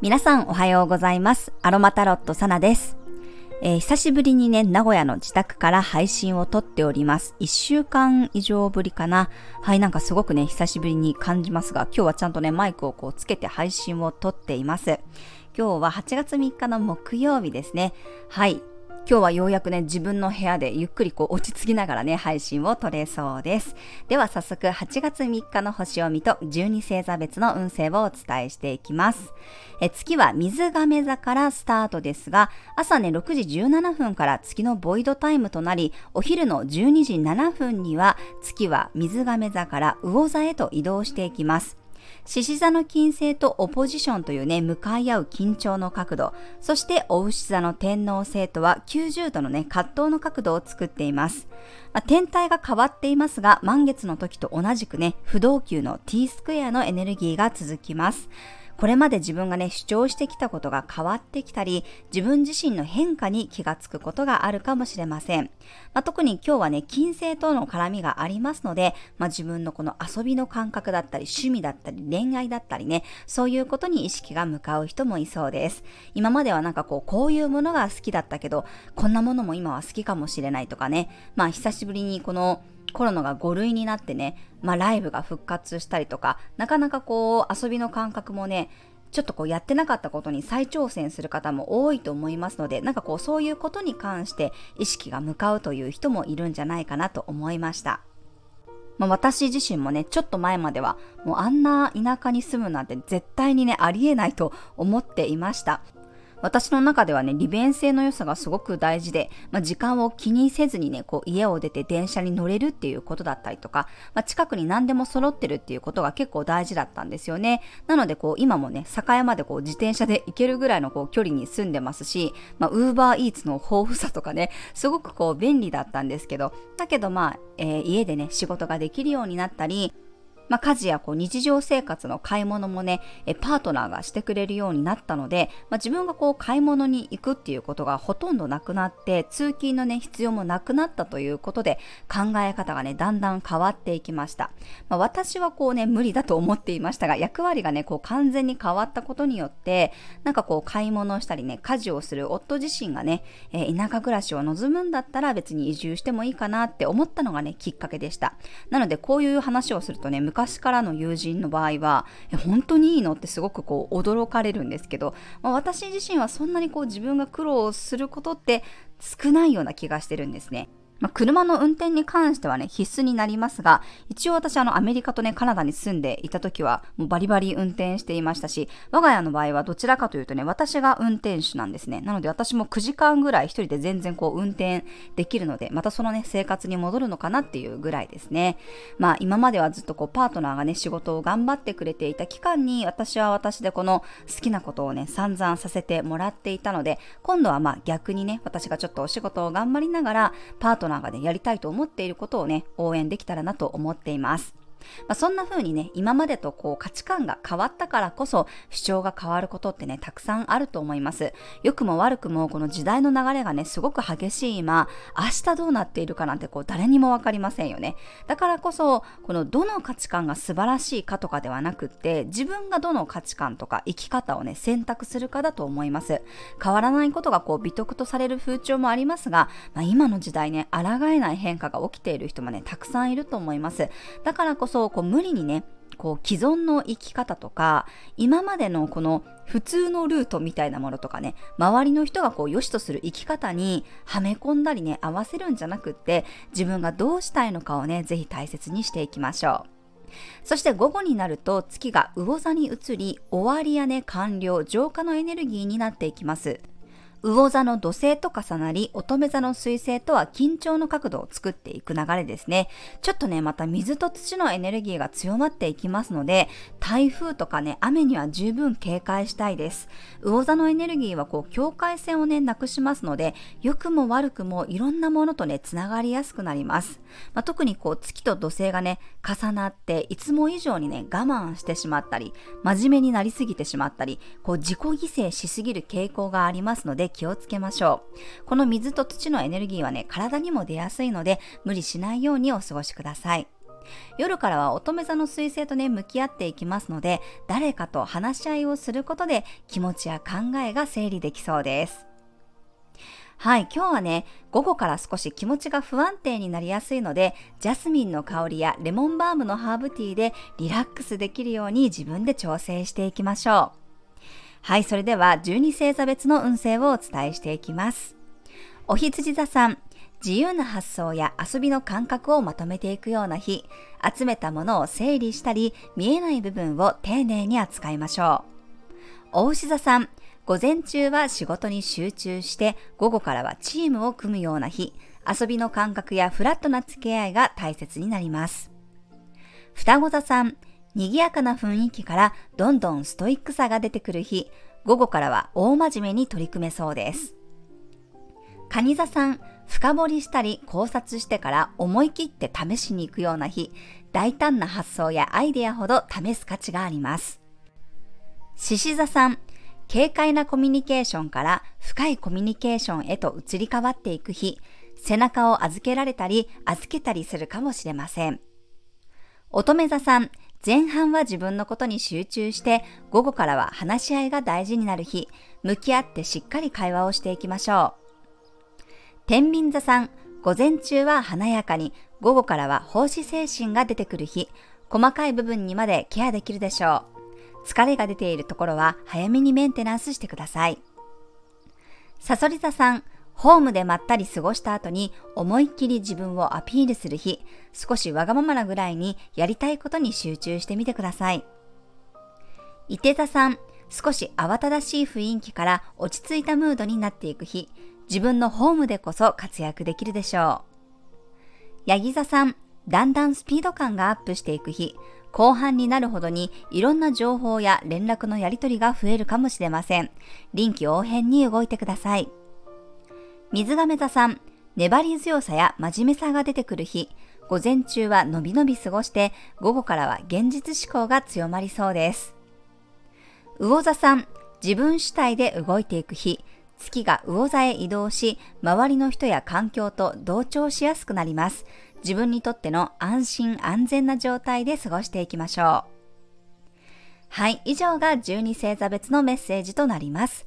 皆さんおはようございます。アロマタロットサナです。えー、久しぶりにね、名古屋の自宅から配信を撮っております。一週間以上ぶりかな。はい、なんかすごくね、久しぶりに感じますが、今日はちゃんとね、マイクをこうつけて配信を撮っています。今日は8月3日の木曜日ですね。はい、今日はようやくね、自分の部屋でゆっくりこう落ち着きながらね、配信を撮れそうです。では早速8月3日の星読みと12星座別の運勢をお伝えしていきます。え月は水亀座からスタートですが、朝ね、6時17分から月のボイドタイムとなり、お昼の12時7分には月は水亀座から魚座へと移動していきます。獅子座の金星とオポジションというね、向かい合う緊張の角度、そしてお牛座の天皇星とは90度のね、葛藤の角度を作っています。まあ、天体が変わっていますが、満月の時と同じくね、不動級の t スクエアのエネルギーが続きます。これまで自分がね、主張してきたことが変わってきたり、自分自身の変化に気がつくことがあるかもしれません。まあ、特に今日はね、金星との絡みがありますので、まあ、自分のこの遊びの感覚だったり、趣味だったり、恋愛だったりね、そういうことに意識が向かう人もいそうです。今まではなんかこう、こういうものが好きだったけど、こんなものも今は好きかもしれないとかね、まあ久しぶりにこのコロナが5類になってね、まあ、ライブが復活したりとか、なかなかこう遊びの感覚もね、ちょっとこうやってなかったことに再挑戦する方も多いと思いますので、なんかこうそういうことに関して意識が向かうという人もいるんじゃないかなと思いました。まあ、私自身もね、ちょっと前まではもうあんな田舎に住むなんて絶対にね、ありえないと思っていました。私の中ではね、利便性の良さがすごく大事で、まあ、時間を気にせずにね、こう家を出て電車に乗れるっていうことだったりとか、まあ、近くに何でも揃ってるっていうことが結構大事だったんですよね。なのでこう今もね、栄山でこう自転車で行けるぐらいのこう距離に住んでますし、まあ、ウーバーイーツの豊富さとかね、すごくこう便利だったんですけど、だけどまあ、えー、家でね、仕事ができるようになったり、まあ、家事やこう日常生活の買い物もね、えパートナーがしてくれるようになったので、まあ、自分がこう買い物に行くっていうことがほとんどなくなって、通勤のね、必要もなくなったということで、考え方がね、だんだん変わっていきました。まあ、私はこうね、無理だと思っていましたが、役割がね、こう完全に変わったことによって、なんかこう買い物したりね、家事をする夫自身がね、えー、田舎暮らしを望むんだったら別に移住してもいいかなって思ったのがね、きっかけでした。なので、こういう話をするとね、昔からの友人の場合は本当にいいの？ってすごくこう驚かれるんですけど、まあ、私自身はそんなにこう自分が苦労することって少ないような気がしてるんですね。まあ、車の運転に関してはね、必須になりますが、一応私あのアメリカとね、カナダに住んでいた時は、もうバリバリ運転していましたし、我が家の場合はどちらかというとね、私が運転手なんですね。なので私も9時間ぐらい一人で全然こう運転できるので、またそのね、生活に戻るのかなっていうぐらいですね。まあ今まではずっとこうパートナーがね、仕事を頑張ってくれていた期間に、私は私でこの好きなことをね、散々させてもらっていたので、今度はまあ逆にね、私がちょっとお仕事を頑張りながら、パートナーがね、やりたいと思っていることをね、応援できたらなと思っています。まあ、そんな風にね、今までとこう価値観が変わったからこそ主張が変わることってね、たくさんあると思います。良くも悪くもこの時代の流れがね、すごく激しい今、明日どうなっているかなんてこう誰にもわかりませんよね。だからこそ、このどの価値観が素晴らしいかとかではなくって、自分がどの価値観とか生き方をね、選択するかだと思います。変わらないことがこう美徳とされる風潮もありますが、まあ、今の時代ね、抗えない変化が起きている人もね、たくさんいると思います。だからこそ、そこう無理にねこう既存の生き方とか今までのこの普通のルートみたいなものとかね周りの人がこう良しとする生き方にはめ込んだりね合わせるんじゃなくって自分がどうしたいのかをねぜひ大切にしていきましょう。そして午後になると月が魚座に移り終わりやね完了浄化のエネルギーになっていきます。魚座の土星と重なり、乙女座の水星とは緊張の角度を作っていく流れですね。ちょっとね、また水と土のエネルギーが強まっていきますので、台風とかね、雨には十分警戒したいです。魚座のエネルギーはこう、境界線をね、なくしますので、良くも悪くもいろんなものとね、つながりやすくなります。まあ、特にこう、月と土星がね、重なって、いつも以上にね、我慢してしまったり、真面目になりすぎてしまったり、こう、自己犠牲しすぎる傾向がありますので、気をつけましょう。この水と土のエネルギーはね、体にも出やすいので、無理しないようにお過ごしください。夜からは乙女座の彗星とね、向き合っていきますので、誰かと話し合いをすることで気持ちや考えが整理できそうです。はい、今日はね、午後から少し気持ちが不安定になりやすいので、ジャスミンの香りやレモンバームのハーブティーでリラックスできるように自分で調整していきましょう。はい、それでは12星座別の運勢をお伝えしていきます。お羊座さん、自由な発想や遊びの感覚をまとめていくような日、集めたものを整理したり、見えない部分を丁寧に扱いましょう。お牛座さん、午前中は仕事に集中して、午後からはチームを組むような日、遊びの感覚やフラットな付き合いが大切になります。双子座さん、賑やかな雰囲気からどんどんストイックさが出てくる日、午後からは大真面目に取り組めそうです。蟹座さん、深掘りしたり考察してから思い切って試しに行くような日、大胆な発想やアイデアほど試す価値があります。獅子座さん、軽快なコミュニケーションから深いコミュニケーションへと移り変わっていく日、背中を預けられたり預けたりするかもしれません。乙女座さん、前半は自分のことに集中して、午後からは話し合いが大事になる日、向き合ってしっかり会話をしていきましょう。天秤座さん、午前中は華やかに、午後からは奉仕精神が出てくる日、細かい部分にまでケアできるでしょう。疲れが出ているところは早めにメンテナンスしてください。さそり座さん、ホームでまったり過ごした後に思いっきり自分をアピールする日、少しわがままなぐらいにやりたいことに集中してみてください。伊手座さん、少し慌ただしい雰囲気から落ち着いたムードになっていく日、自分のホームでこそ活躍できるでしょう。ヤギ座さん、だんだんスピード感がアップしていく日、後半になるほどにいろんな情報や連絡のやり取りが増えるかもしれません。臨機応変に動いてください。水亀座さん、粘り強さや真面目さが出てくる日、午前中はのびのび過ごして、午後からは現実志向が強まりそうです。魚座さん、自分主体で動いていく日、月が魚座へ移動し、周りの人や環境と同調しやすくなります。自分にとっての安心安全な状態で過ごしていきましょう。はい、以上が12星座別のメッセージとなります。